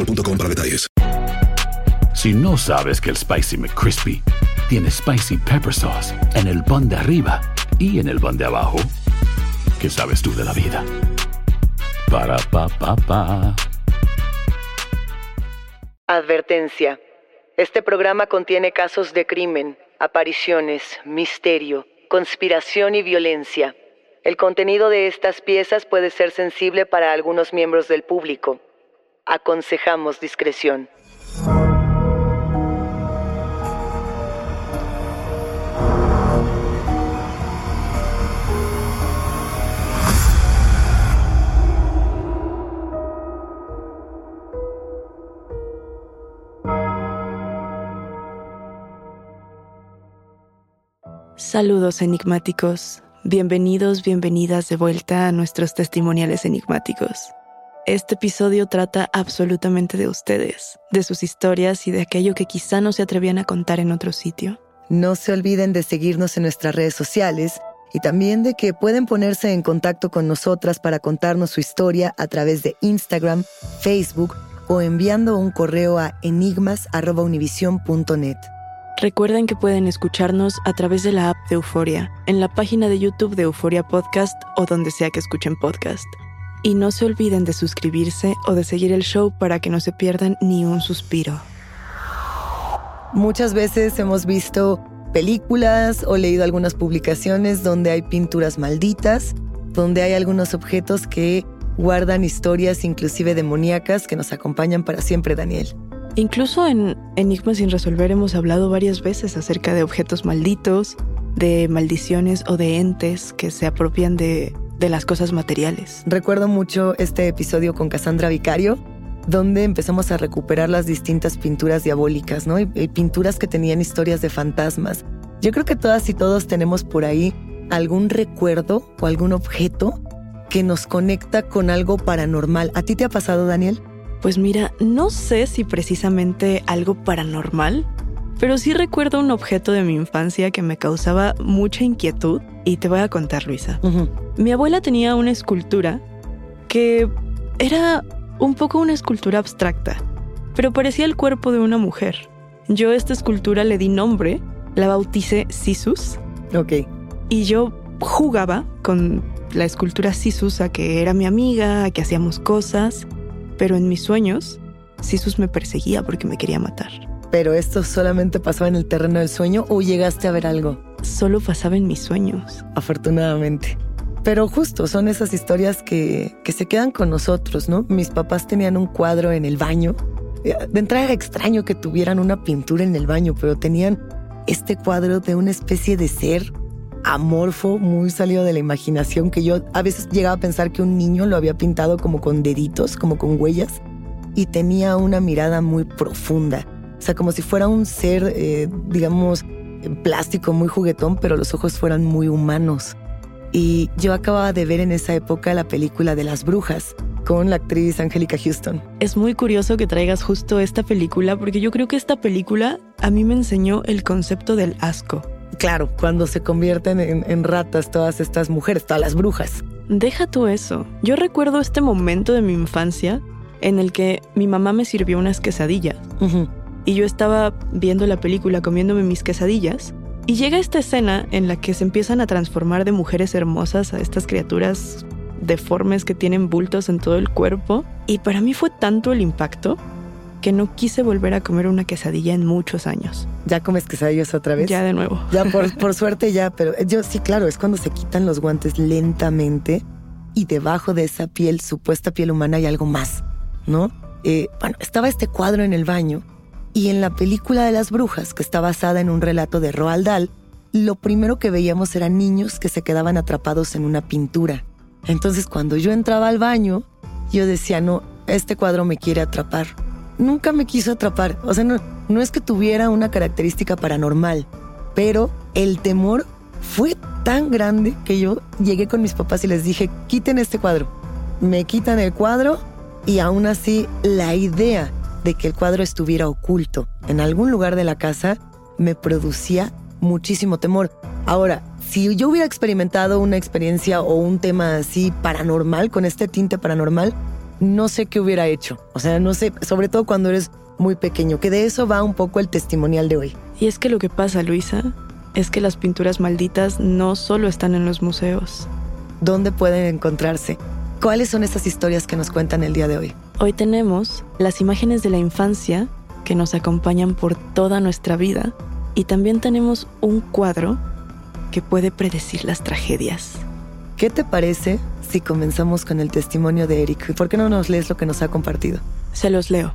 boostmobile.com para detalles. Si no sabes que el Spicy McCrispy tiene Spicy Pepper Sauce en el pan de arriba y en el pan de abajo, ¿qué sabes tú de la vida? Para, pa, pa, pa. Advertencia. Este programa contiene casos de crimen, apariciones, misterio, conspiración y violencia. El contenido de estas piezas puede ser sensible para algunos miembros del público. Aconsejamos discreción. Saludos enigmáticos. Bienvenidos, bienvenidas de vuelta a nuestros testimoniales enigmáticos. Este episodio trata absolutamente de ustedes, de sus historias y de aquello que quizá no se atrevían a contar en otro sitio. No se olviden de seguirnos en nuestras redes sociales y también de que pueden ponerse en contacto con nosotras para contarnos su historia a través de Instagram, Facebook o enviando un correo a enigmas.univision.net. Recuerden que pueden escucharnos a través de la app de Euforia, en la página de YouTube de Euforia Podcast o donde sea que escuchen podcast. Y no se olviden de suscribirse o de seguir el show para que no se pierdan ni un suspiro. Muchas veces hemos visto películas o leído algunas publicaciones donde hay pinturas malditas, donde hay algunos objetos que guardan historias inclusive demoníacas que nos acompañan para siempre, Daniel. Incluso en Enigmas sin resolver hemos hablado varias veces acerca de objetos malditos, de maldiciones o de entes que se apropian de, de las cosas materiales. Recuerdo mucho este episodio con Cassandra Vicario, donde empezamos a recuperar las distintas pinturas diabólicas, ¿no? Y, y pinturas que tenían historias de fantasmas. Yo creo que todas y todos tenemos por ahí algún recuerdo o algún objeto que nos conecta con algo paranormal. ¿A ti te ha pasado, Daniel? Pues mira, no sé si precisamente algo paranormal, pero sí recuerdo un objeto de mi infancia que me causaba mucha inquietud y te voy a contar, Luisa. Mi abuela tenía una escultura que era un poco una escultura abstracta, pero parecía el cuerpo de una mujer. Yo a esta escultura le di nombre, la bauticé Sisus, Ok. y yo jugaba con la escultura Sisus a que era mi amiga, a que hacíamos cosas, pero en mis sueños, Sisus me perseguía porque me quería matar. ¿Pero esto solamente pasaba en el terreno del sueño o llegaste a ver algo? Solo pasaba en mis sueños. Afortunadamente. Pero justo son esas historias que, que se quedan con nosotros, ¿no? Mis papás tenían un cuadro en el baño. Eh, De entrada era extraño que tuvieran una pintura en el baño, pero tenían este cuadro de una especie de ser amorfo, muy salido de la imaginación, que yo a veces llegaba a pensar que un niño lo había pintado como con deditos, como con huellas, y tenía una mirada muy profunda. O sea, como si fuera un ser, eh, digamos, plástico, muy juguetón, pero los ojos fueran muy humanos. Y yo acababa de ver en esa época la película de las brujas. con la actriz Angélica Houston. Es muy curioso que traigas justo esta película porque yo creo que esta película a mí me enseñó el concepto del asco. Claro, cuando se convierten en, en ratas todas estas mujeres, todas las brujas. Deja tú eso. Yo recuerdo este momento de mi infancia en el que mi mamá me sirvió unas quesadillas. Ujú. Y yo estaba viendo la película comiéndome mis quesadillas y llega esta escena en la que se empiezan a transformar de mujeres hermosas a estas criaturas deformes que tienen bultos en todo el cuerpo y para mí fue tanto el impacto que no quise volver a comer una quesadilla en muchos años. ¿Ya comes quesadillas otra vez? Ya de nuevo. Ya, por, por suerte ya, pero yo sí, claro, es cuando se quitan los guantes lentamente y debajo de esa piel, supuesta piel humana, hay algo más, ¿no? Eh, bueno, estaba este cuadro en el baño y en la película de las brujas, que está basada en un relato de Roald Dahl, lo primero que veíamos eran niños que se quedaban atrapados en una pintura. Entonces, cuando yo entraba al baño, yo decía, no, este cuadro me quiere atrapar. Nunca me quiso atrapar. O sea, no, no es que tuviera una característica paranormal, pero el temor fue tan grande que yo llegué con mis papás y les dije, quiten este cuadro. Me quitan el cuadro y aún así la idea de que el cuadro estuviera oculto en algún lugar de la casa me producía muchísimo temor. Ahora, si yo hubiera experimentado una experiencia o un tema así paranormal, con este tinte paranormal, no sé qué hubiera hecho. O sea, no sé, sobre todo cuando eres muy pequeño, que de eso va un poco el testimonial de hoy. Y es que lo que pasa, Luisa, es que las pinturas malditas no solo están en los museos. ¿Dónde pueden encontrarse? ¿Cuáles son estas historias que nos cuentan el día de hoy? Hoy tenemos las imágenes de la infancia que nos acompañan por toda nuestra vida y también tenemos un cuadro que puede predecir las tragedias. ¿Qué te parece si comenzamos con el testimonio de Eric? ¿Por qué no nos lees lo que nos ha compartido? Se los leo.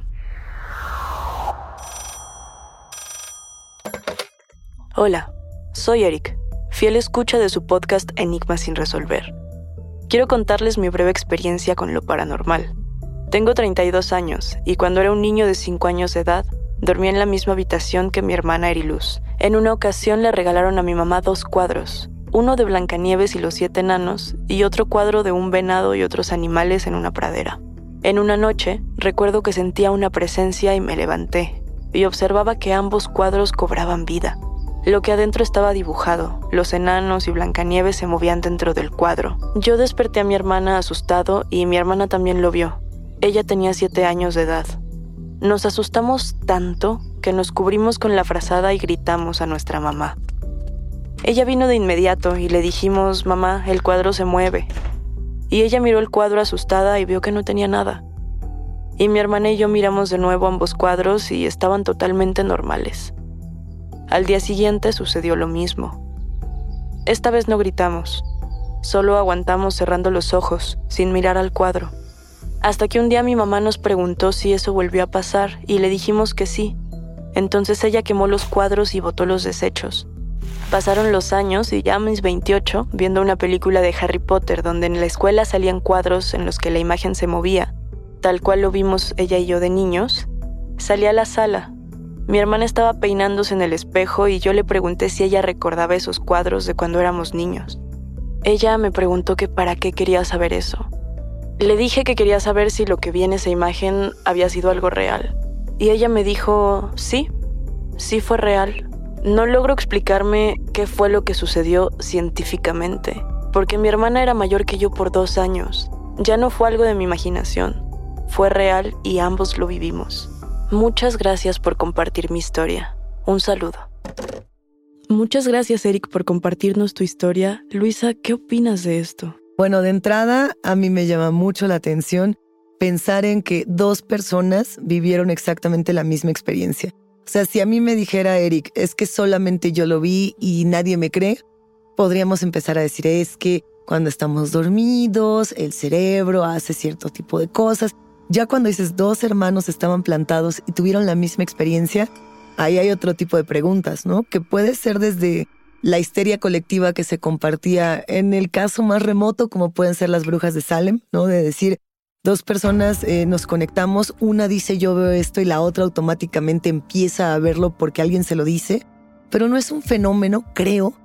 Hola, soy Eric, fiel escucha de su podcast Enigmas sin resolver. Quiero contarles mi breve experiencia con lo paranormal. Tengo 32 años y cuando era un niño de 5 años de edad, dormía en la misma habitación que mi hermana Eriluz. En una ocasión le regalaron a mi mamá dos cuadros, uno de Blancanieves y los siete enanos y otro cuadro de un venado y otros animales en una pradera. En una noche, recuerdo que sentía una presencia y me levanté, y observaba que ambos cuadros cobraban vida. Lo que adentro estaba dibujado, los enanos y Blancanieves se movían dentro del cuadro. Yo desperté a mi hermana asustado y mi hermana también lo vio. Ella tenía siete años de edad. Nos asustamos tanto que nos cubrimos con la frazada y gritamos a nuestra mamá. Ella vino de inmediato y le dijimos, mamá, el cuadro se mueve. Y ella miró el cuadro asustada y vio que no tenía nada. Y mi hermana y yo miramos de nuevo ambos cuadros y estaban totalmente normales. Al día siguiente sucedió lo mismo. Esta vez no gritamos, solo aguantamos cerrando los ojos, sin mirar al cuadro. Hasta que un día mi mamá nos preguntó si eso volvió a pasar y le dijimos que sí. Entonces ella quemó los cuadros y botó los desechos. Pasaron los años y ya a mis 28, viendo una película de Harry Potter donde en la escuela salían cuadros en los que la imagen se movía, tal cual lo vimos ella y yo de niños, salí a la sala. Mi hermana estaba peinándose en el espejo y yo le pregunté si ella recordaba esos cuadros de cuando éramos niños. Ella me preguntó que para qué quería saber eso. Le dije que quería saber si lo que vi en esa imagen había sido algo real. Y ella me dijo, sí, sí fue real. No logro explicarme qué fue lo que sucedió científicamente, porque mi hermana era mayor que yo por dos años. Ya no fue algo de mi imaginación, fue real y ambos lo vivimos. Muchas gracias por compartir mi historia. Un saludo. Muchas gracias, Eric, por compartirnos tu historia. Luisa, ¿qué opinas de esto? Bueno, de entrada, a mí me llama mucho la atención pensar en que dos personas vivieron exactamente la misma experiencia. O sea, si a mí me dijera Eric, es que solamente yo lo vi y nadie me cree, podríamos empezar a decir, es que cuando estamos dormidos, el cerebro hace cierto tipo de cosas. Ya cuando dices dos hermanos estaban plantados y tuvieron la misma experiencia, ahí hay otro tipo de preguntas, ¿no? Que puede ser desde la histeria colectiva que se compartía en el caso más remoto, como pueden ser las brujas de Salem, ¿no? De decir, dos personas eh, nos conectamos, una dice yo veo esto y la otra automáticamente empieza a verlo porque alguien se lo dice, pero no es un fenómeno, creo,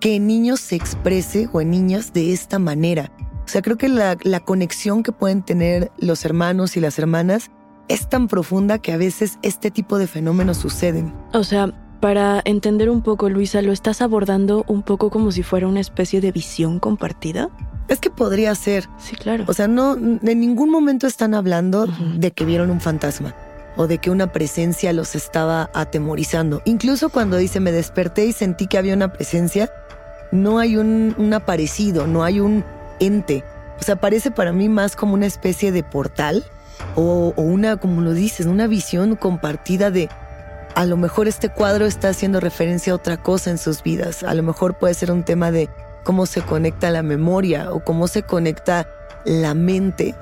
que en niños se exprese o en niñas de esta manera. O sea, creo que la, la conexión que pueden tener los hermanos y las hermanas es tan profunda que a veces este tipo de fenómenos suceden. O sea, para entender un poco, Luisa, ¿lo estás abordando un poco como si fuera una especie de visión compartida? Es que podría ser. Sí, claro. O sea, no, en ningún momento están hablando de que vieron un fantasma o de que una presencia los estaba atemorizando. Incluso cuando dice me desperté y sentí que había una presencia, no hay un, un aparecido, no hay un ente. O sea, parece para mí más como una especie de portal o, o una, como lo dices, una visión compartida de a lo mejor este cuadro está haciendo referencia a otra cosa en sus vidas. A lo mejor puede ser un tema de cómo se conecta la memoria o cómo se conecta la mente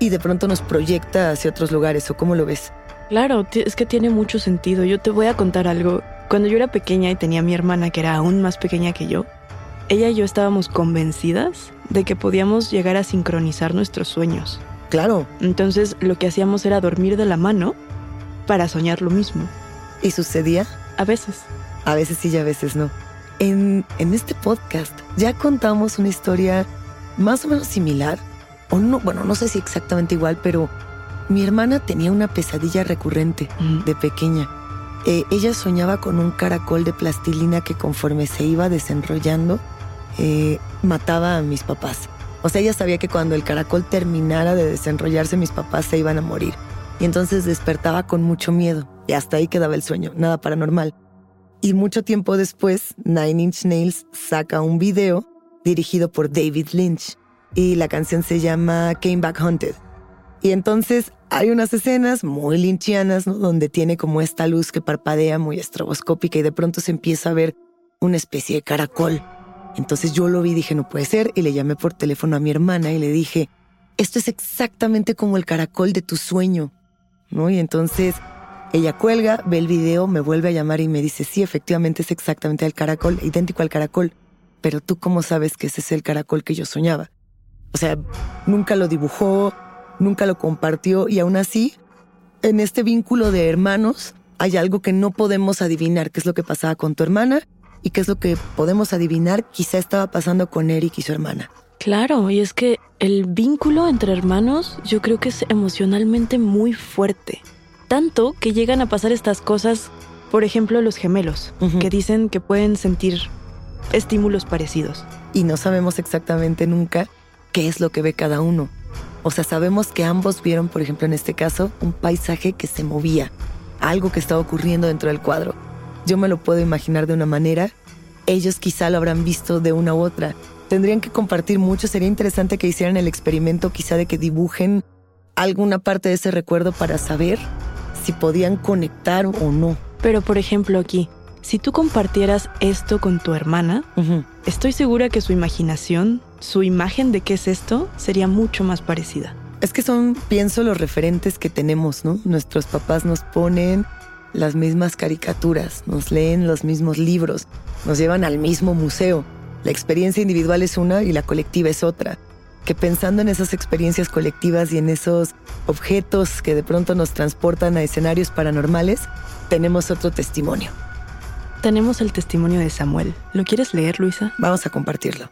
y de pronto nos proyecta hacia otros lugares o cómo lo ves. Claro, es que tiene mucho sentido. Yo te voy a contar algo. Cuando yo era pequeña y tenía a mi hermana que era aún más pequeña que yo, ella y yo estábamos convencidas de que podíamos llegar a sincronizar nuestros sueños. Claro, Entonces lo que hacíamos era dormir de la mano para soñar lo mismo. Y sucedía A veces. A veces sí y a veces no. En, en este podcast ya contamos una historia más o menos similar, o no, bueno, no sé si exactamente igual, pero mi hermana tenía una pesadilla recurrente Mm. de pequeña. Eh, ella soñaba con un caracol de plastilina que conforme se iba desenrollando, eh, mataba a mis papás. O sea, ella sabía que cuando el caracol terminara de desenrollarse, mis papás se iban a morir. Y entonces despertaba con mucho miedo. Y hasta ahí quedaba el sueño, nada paranormal. Y mucho tiempo después, Nine Inch Nails saca un video dirigido por David Lynch. Y la canción se llama Came Back Haunted. Y entonces hay unas escenas muy lynchianas, ¿no? Donde tiene como esta luz que parpadea muy estroboscópica y de pronto se empieza a ver una especie de caracol. Entonces yo lo vi y dije, no puede ser, y le llamé por teléfono a mi hermana y le dije, esto es exactamente como el caracol de tu sueño, ¿no? Y entonces ella cuelga, ve el video, me vuelve a llamar y me dice, sí, efectivamente es exactamente el caracol, idéntico al caracol, pero tú cómo sabes que ese es el caracol que yo soñaba. O sea, nunca lo dibujó, nunca lo compartió y aún así, en este vínculo de hermanos, hay algo que no podemos adivinar, qué es lo que pasaba con tu hermana y qué es lo que podemos adivinar quizá estaba pasando con Eric y su hermana. Claro, y es que el vínculo entre hermanos yo creo que es emocionalmente muy fuerte. Tanto que llegan a pasar estas cosas, por ejemplo, los gemelos, que dicen que pueden sentir estímulos parecidos. y no sabemos exactamente nunca qué es lo que ve cada uno. O sea, sabemos que ambos vieron, por ejemplo, en este caso, un paisaje que se movía, algo que estaba ocurriendo dentro del cuadro. Yo me lo puedo imaginar de una manera, ellos quizá lo habrán visto de una u otra. Tendrían que compartir mucho, sería interesante que hicieran el experimento quizá de que dibujen alguna parte de ese recuerdo para saber si podían conectar o no. Pero, por ejemplo, aquí, si tú compartieras esto con tu hermana, estoy segura que su imaginación, su imagen de qué es esto, sería mucho más parecida. Es que son, pienso, los referentes que tenemos, ¿no? Nuestros papás nos ponen las mismas caricaturas, nos leen los mismos libros, nos llevan al mismo museo. La experiencia individual es una y la colectiva es otra. Que pensando en esas experiencias colectivas y en esos objetos que de pronto nos transportan a escenarios paranormales, tenemos otro testimonio. Tenemos el testimonio de Samuel. ¿Lo quieres leer, Luisa? Vamos a compartirlo.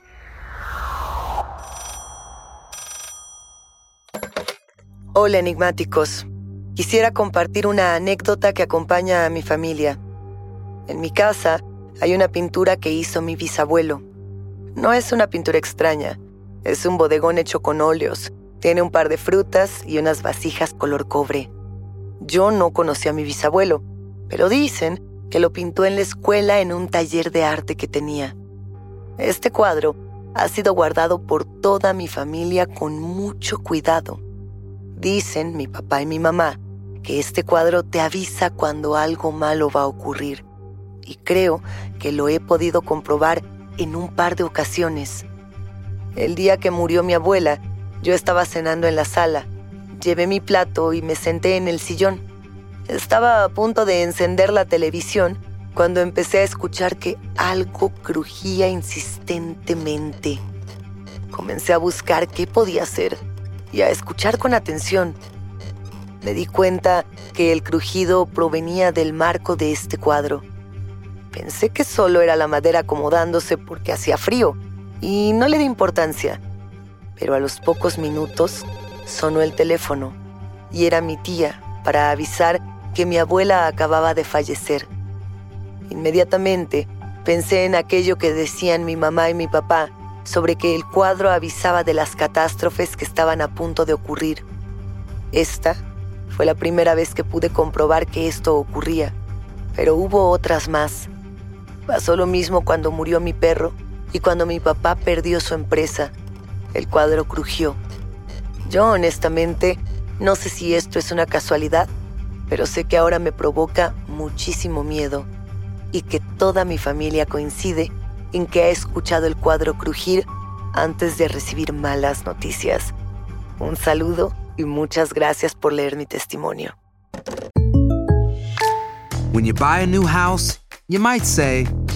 Hola enigmáticos. Quisiera compartir una anécdota que acompaña a mi familia. En mi casa hay una pintura que hizo mi bisabuelo. No es una pintura extraña, es un bodegón hecho con óleos. Tiene un par de frutas y unas vasijas color cobre. Yo no conocí a mi bisabuelo, pero dicen que lo pintó en la escuela en un taller de arte que tenía. Este cuadro ha sido guardado por toda mi familia con mucho cuidado. Dicen mi papá y mi mamá que este cuadro te avisa cuando algo malo va a ocurrir. Y creo que lo he podido comprobar en un par de ocasiones. El día que murió mi abuela, yo estaba cenando en la sala. Llevé mi plato y me senté en el sillón. Estaba a punto de encender la televisión cuando empecé a escuchar que algo crujía insistentemente. Comencé a buscar qué podía ser y a escuchar con atención. Me di cuenta que el crujido provenía del marco de este cuadro. Pensé que solo era la madera acomodándose porque hacía frío y no le di importancia. pero a los pocos minutos sonó el teléfono y era mi tía para avisar que mi abuela acababa de fallecer. Inmediatamente pensé en aquello que decían mi mamá y mi papá sobre que el cuadro avisaba de las catástrofes que estaban a punto de ocurrir. Esta fue la primera vez que pude comprobar que esto ocurría, pero hubo otras más. Pasó lo mismo cuando murió mi perro y cuando mi papá perdió su empresa. El cuadro crujió. Yo honestamente no sé si esto es una casualidad, pero sé que ahora me provoca muchísimo miedo y que toda mi familia coincide en que ha escuchado el cuadro crujir antes de recibir malas noticias. Un saludo y muchas gracias por leer mi testimonio. When you buy a new house, you might say,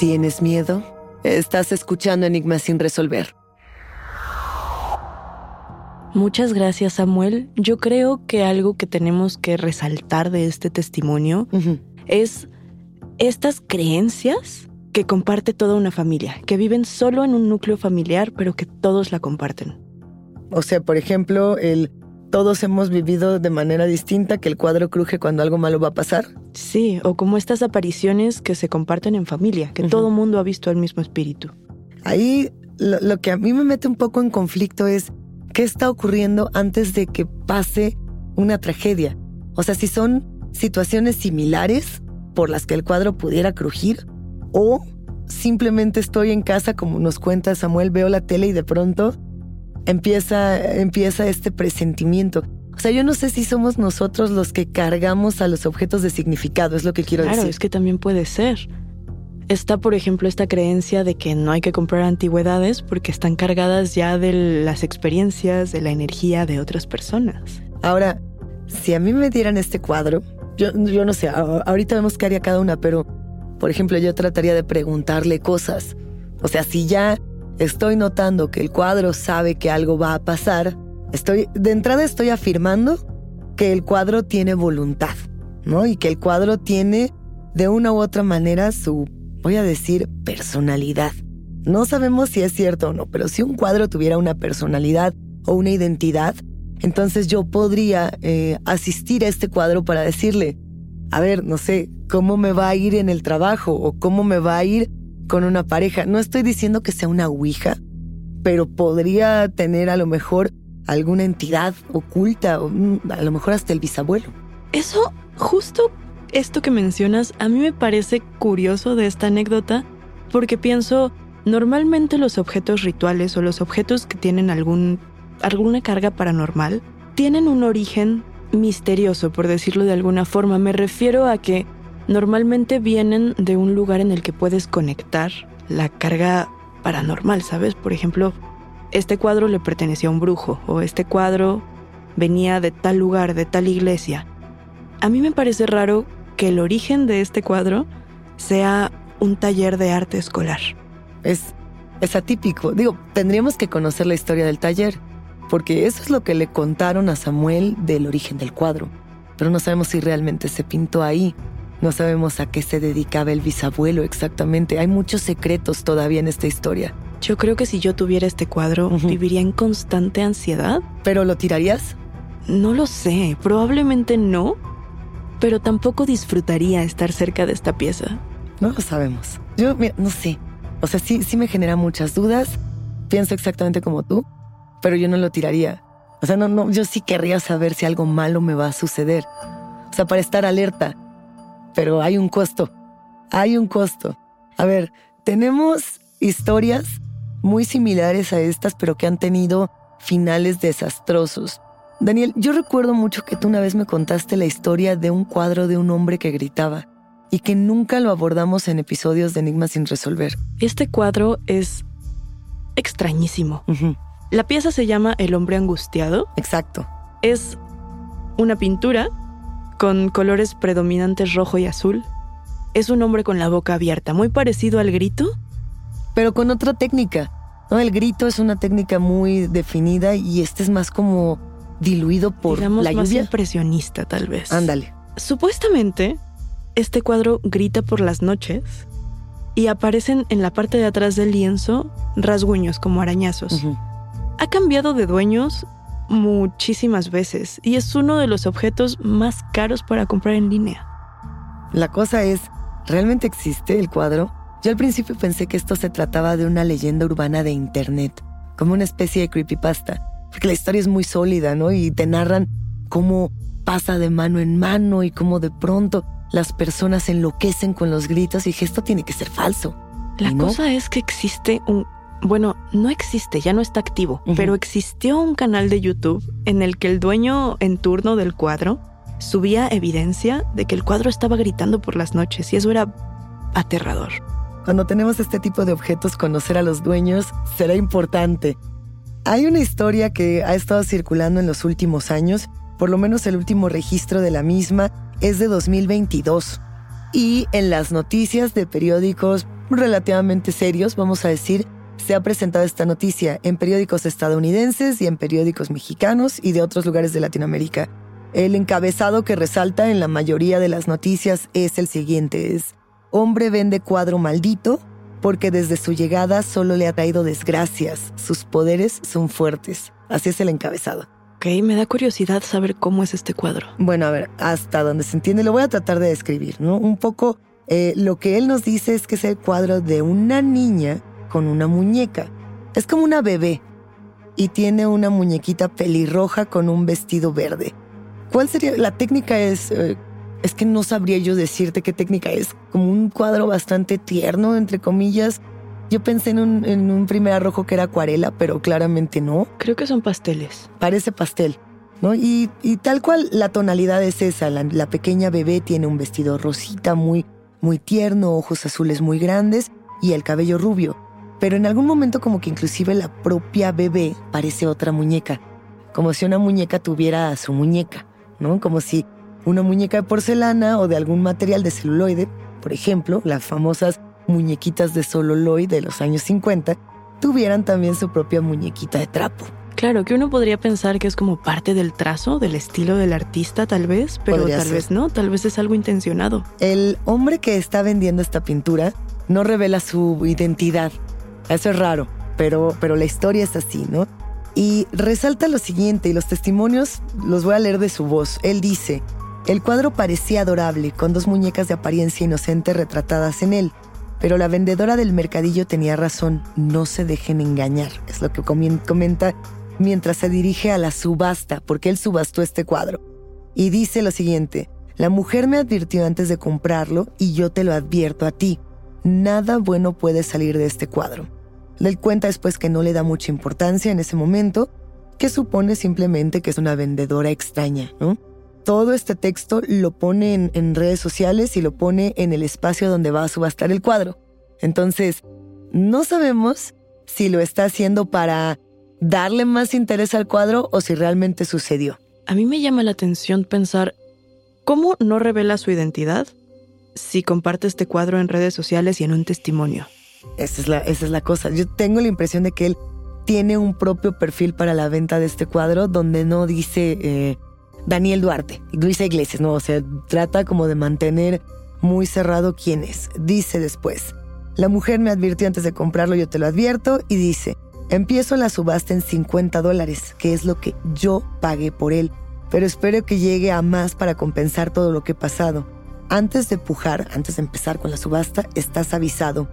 ¿Tienes miedo? Estás escuchando Enigmas sin resolver. Muchas gracias, Samuel. Yo creo que algo que tenemos que resaltar de este testimonio es estas creencias que comparte toda una familia, que viven solo en un núcleo familiar, pero que todos la comparten. O sea, por ejemplo, el todos hemos vivido de manera distinta que el cuadro cruje cuando algo malo va a pasar. Sí, o como estas apariciones que se comparten en familia, que todo mundo ha visto el mismo espíritu. Ahí lo, lo que a mí me mete un poco en conflicto es qué está ocurriendo antes de que pase una tragedia. O sea, si son situaciones similares por las que el cuadro pudiera crujir o simplemente estoy en casa, como nos cuenta Samuel, veo la tele y de pronto empieza, empieza este presentimiento. O sea, yo no sé si somos nosotros los que cargamos a los objetos de significado, es lo que quiero Claro, decir. es que también puede ser. Está, por ejemplo, esta creencia de que no hay que comprar antigüedades porque están cargadas ya de las experiencias, de la energía de otras personas. Ahora, si a mí me dieran este cuadro, yo, yo no sé, ahorita vemos qué haría cada una, pero, por ejemplo, yo trataría de preguntarle cosas. O sea, si ya estoy notando que el cuadro sabe que algo va a pasar, estoy, de entrada estoy afirmando que el cuadro tiene voluntad, ¿no? Y que el cuadro tiene, de una u otra manera, su, voy a decir, personalidad. No sabemos si es cierto o no, pero si un cuadro tuviera una personalidad o una identidad, entonces yo podría eh, asistir a este cuadro para decirle, a ver, no sé, cómo me va a ir en el trabajo o cómo me va a ir con una pareja. No estoy diciendo que sea una ouija, pero podría tener a lo mejor alguna entidad oculta, o mm, a lo mejor hasta el bisabuelo. Eso, justo esto que mencionas, a mí me parece curioso de esta anécdota, porque pienso, normalmente los objetos rituales o los objetos que tienen algún, alguna carga paranormal tienen un origen misterioso, por decirlo de alguna forma. Me refiero a que normalmente vienen de un lugar en el que puedes conectar la carga paranormal, ¿sabes? Por ejemplo, este cuadro le pertenecía a un brujo o este cuadro venía de tal lugar, de tal iglesia. A mí me parece raro que el origen de este cuadro sea un taller de arte escolar. Es, es atípico. Digo, tendríamos que conocer la historia del taller, porque eso es lo que le contaron a Samuel del origen del cuadro. Pero no sabemos si realmente se pintó ahí. No sabemos a qué se dedicaba el bisabuelo exactamente. Hay muchos secretos todavía en esta historia. Yo creo que si yo tuviera este cuadro, viviría en constante ansiedad. ¿Pero lo tirarías? No lo sé, probablemente no, pero tampoco disfrutaría estar cerca de esta pieza. No lo sabemos. Yo mira, no sé. O sea, sí, sí me genera muchas dudas. Pienso exactamente como tú, pero yo no lo tiraría. O sea, no, no, yo sí querría saber si algo malo me va a suceder. O sea, para estar alerta. Pero hay un costo. Hay un costo. A ver, tenemos historias muy similares a estas, pero que han tenido finales desastrosos. Daniel, yo recuerdo mucho que tú una vez me contaste la historia de un cuadro de un hombre que gritaba y que nunca lo abordamos en episodios de Enigmas sin resolver. Este cuadro es extrañísimo. La pieza se llama El hombre angustiado. Exacto. Es una pintura con colores predominantes rojo y azul. Es un hombre con la boca abierta, muy parecido al grito. Pero con otra técnica. ¿no? El grito es una técnica muy definida y este es más como diluido por Digamos la más lluvia. impresionista, tal vez. Ándale. Supuestamente, este cuadro grita por las noches y aparecen en la parte de atrás del lienzo rasguños como arañazos. Ha cambiado de dueños muchísimas veces y es uno de los objetos más caros para comprar en línea. La cosa es, ¿realmente existe el cuadro? Yo al principio pensé que esto se trataba de una leyenda urbana de internet, como una especie de creepypasta, porque la historia es muy sólida, ¿no? Y te narran cómo pasa de mano en mano y cómo de pronto las personas enloquecen con los gritos y dije, esto tiene que ser falso. La cosa es que existe un... Bueno, no existe, ya no está activo, pero existió un canal de YouTube en el que el dueño en turno del cuadro subía evidencia de que el cuadro estaba gritando por las noches y eso era aterrador. Cuando tenemos este tipo de objetos, conocer a los dueños será importante. Hay una historia que ha estado circulando en los últimos años, por lo menos el último registro de la misma es de 2022. Y en las noticias de periódicos relativamente serios, vamos a decir, se ha presentado esta noticia en periódicos estadounidenses y en periódicos mexicanos y de otros lugares de Latinoamérica. El encabezado que resalta en la mayoría de las noticias es el siguiente, es Hombre vende cuadro maldito porque desde su llegada solo le ha traído desgracias. Sus poderes son fuertes. Así es el encabezado. Ok, me da curiosidad saber cómo es este cuadro. Bueno, a ver, hasta donde se entiende, lo voy a tratar de describir, ¿no? Un poco eh, lo que él nos dice es que es el cuadro de una niña con una muñeca. Es como una bebé y tiene una muñequita pelirroja con un vestido verde. ¿Cuál sería? La técnica es... eh, es que no sabría yo decirte qué técnica es. Como un cuadro bastante tierno, entre comillas. Yo pensé en un, en un primer arrojo que era acuarela, pero claramente no. Creo que son pasteles. Parece pastel, ¿no? Y, y tal cual la tonalidad es esa. La, la pequeña bebé tiene un vestido rosita muy, muy tierno, ojos azules muy grandes y el cabello rubio. Pero en algún momento como que inclusive la propia bebé parece otra muñeca. Como si una muñeca tuviera a su muñeca, ¿no? Como si una muñeca de porcelana o de algún material de celuloide, por ejemplo, las famosas muñequitas de celuloide de los años 50, tuvieran también su propia muñequita de trapo. Claro, que uno podría pensar que es como parte del trazo, del estilo del artista tal vez, pero Podría tal ser. vez no, tal vez es algo intencionado. El hombre que está vendiendo esta pintura no revela su identidad. Eso es raro, pero, pero la historia es así, ¿no? Y resalta lo siguiente, y los testimonios los voy a leer de su voz. Él dice, el cuadro parecía adorable, con dos muñecas de apariencia inocente retratadas en él. Pero la vendedora del mercadillo tenía razón, no se dejen engañar, es lo que comenta mientras se dirige a la subasta, porque él subastó este cuadro. Y dice lo siguiente, la mujer me advirtió antes de comprarlo y yo te lo advierto a ti, nada bueno puede salir de este cuadro. Él cuenta después que no le da mucha importancia en ese momento, que supone simplemente que es una vendedora extraña, ¿no? Todo este texto lo pone en, en redes sociales y lo pone en el espacio donde va a subastar el cuadro. Entonces, no sabemos si lo está haciendo para darle más interés al cuadro o si realmente sucedió. A mí me llama la atención pensar cómo no revela su identidad si comparte este cuadro en redes sociales y en un testimonio. Esa es la, esa es la cosa. Yo tengo la impresión de que él tiene un propio perfil para la venta de este cuadro donde no dice eh, Daniel Duarte, Luisa Iglesias, no, o sea, trata como de mantener muy cerrado quién es. Dice después, la mujer me advirtió antes de comprarlo, yo te lo advierto, y dice, empiezo la subasta en 50 dólares, que es lo que yo pagué por él, pero espero que llegue a más para compensar todo lo que he pasado. Antes de pujar, antes de empezar con la subasta, estás avisado.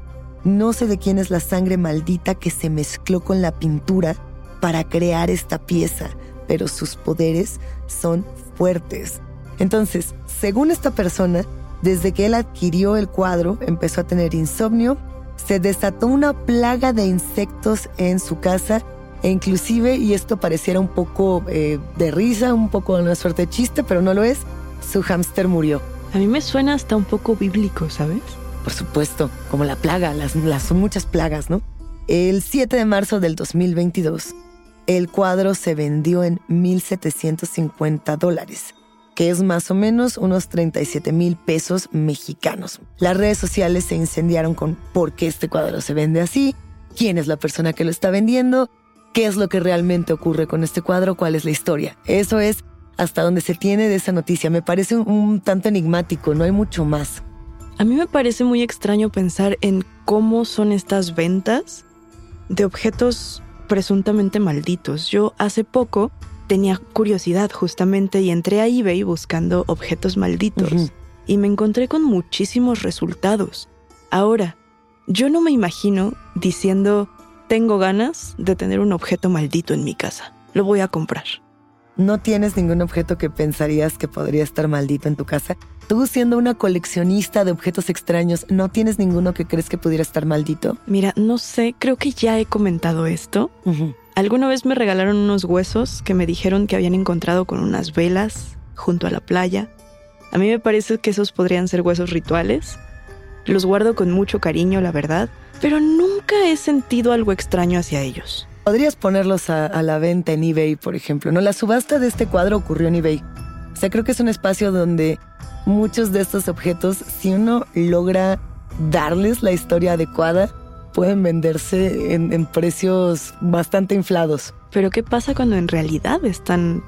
No sé de quién es la sangre maldita que se mezcló con la pintura para crear esta pieza, pero sus poderes son fuertes. Entonces, según esta persona, desde que él adquirió el cuadro, empezó a tener insomnio, se desató una plaga de insectos en su casa e inclusive, y esto pareciera un poco eh, de risa, un poco de una suerte de chiste, pero no lo es, su hámster murió. A mí me suena hasta un poco bíblico, ¿sabes? Por supuesto, como la plaga, las, muchas plagas, ¿no? El 7 de marzo del 2022, el cuadro se vendió en 1.750 dólares que es más o menos unos 37 mil pesos mexicanos. Las redes sociales se incendiaron con por qué este cuadro se vende así, quién es la persona que lo está vendiendo, qué es lo que realmente ocurre con este cuadro, cuál es la historia. Eso es hasta donde se tiene de esa noticia. Me parece un, tanto enigmático, no hay mucho más. A mí me parece muy extraño pensar en cómo son estas ventas de objetos presuntamente malditos. Yo hace poco tenía curiosidad justamente y entré a eBay buscando objetos malditos y me encontré con muchísimos resultados. Ahora, yo no me imagino diciendo, tengo ganas de tener un objeto maldito en mi casa, lo voy a comprar. ¿No tienes ningún objeto que pensarías que podría estar maldito en tu casa? Tú siendo una coleccionista de objetos extraños, ¿no tienes ninguno que crees que pudiera estar maldito? Mira, no sé, creo que ya he comentado esto. Alguna vez me regalaron unos huesos que me dijeron que habían encontrado con unas velas junto a la playa. A mí me parece que esos podrían ser huesos rituales. Los guardo con mucho cariño, la verdad, pero nunca he sentido algo extraño hacia ellos. Podrías ponerlos a, la venta en eBay, por ejemplo. No, la subasta de este cuadro ocurrió en eBay. O sea, creo que es un espacio donde muchos de estos objetos, si uno logra darles la historia adecuada, pueden venderse en, precios bastante inflados. Pero ¿qué pasa cuando en realidad están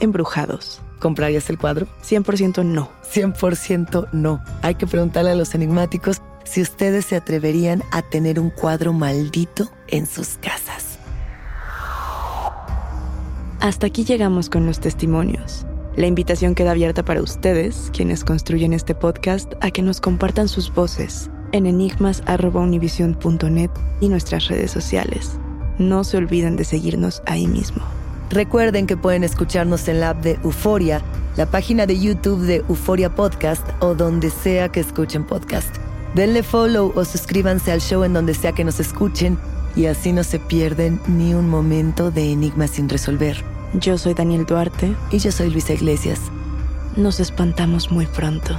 embrujados? ¿Comprarías el cuadro? 100% no. 100% no. Hay que preguntarle a los enigmáticos si ustedes se atreverían a tener un cuadro maldito en sus casas. Hasta aquí llegamos con los testimonios. La invitación queda abierta para ustedes, quienes construyen este podcast, a que nos compartan sus voces en enigmas.univision.net y nuestras redes sociales. No se olviden de seguirnos ahí mismo. Recuerden que pueden escucharnos en la app de Euforia, la página de YouTube de Euforia Podcast o donde sea que escuchen podcast. Denle follow o suscríbanse al show en donde sea que nos escuchen y así no se pierden ni un momento de enigmas sin resolver. Yo soy Daniel Duarte. Y yo soy Luisa Iglesias. Nos espantamos muy pronto.